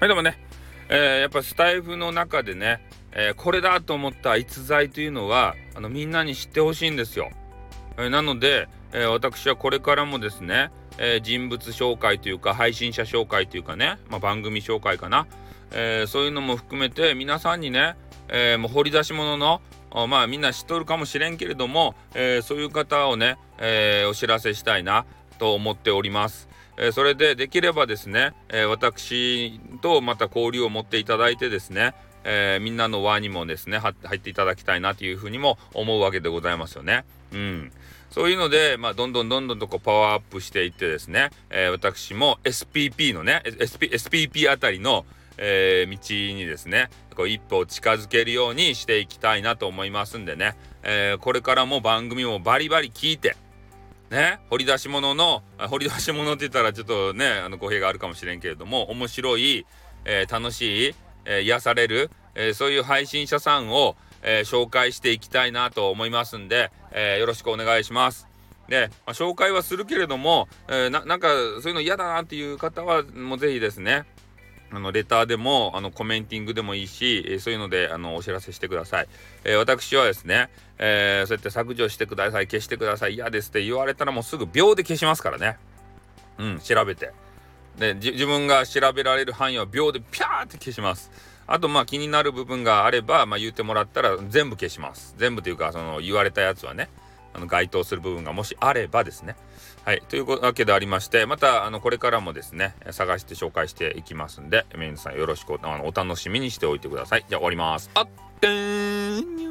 はいでもね、えー、やっぱスタイフの中でね、えー、これだと思った逸材というのはあのみんなに知ってほしいんですよ。えー、なので、え私はこれからもですね、え人物紹介というか配信者紹介というかね、まあ、番組紹介かな、えそういうのも含めて皆さんにね、えもう掘り出し物のまあみんな知っとるかもしれんけれども、えそういう方をね、えお知らせしたいな。と思っております。えそれでできればですね、え私とまた交流を持っていただいてですね、えー、みんなの輪にもですね入っていただきたいなというふうにも思うわけでございますよね。うん、そういうので、まあ、どんどんどんどんとこうパワーアップしていってですね、えー、私も SPP のね SP SPP あたりの、えー、道にですねこう一歩近づけるようにしていきたいなと思いますんでね、えー、これからも番組もバリバリ聞いてね掘り出し物の掘り出し物って言ったらちょっとねあの語弊があるかもしれんけれども面白い、えー、楽しいえー、癒される、えー、そういう配信者さんを、え、紹介していきたいなと思いますんで、えよろしくお願いします。で、まあ、紹介はするけれども、えななんかそういうの嫌だなっていう方はもうぜひですねあのレターでもあのコメンティングでもいいし、えそういうのであのお知らせしてください。え私はですね、えそうやって削除してください消してください嫌ですって言われたらもうすぐ秒で消しますからね。うん調べて。で自分が調べられる範囲は秒でピャーって消します。あとまあ気になる部分があれば、まあ、言ってもらったら全部消します。全部というかその言われたやつはねあの該当する部分がもしあればですね。はい。というわけでありまして、また、あの、これからもですね、探して紹介していきますんで、皆さんよろしくあのお楽しみにしておいてください。じゃあ終わります。あってーん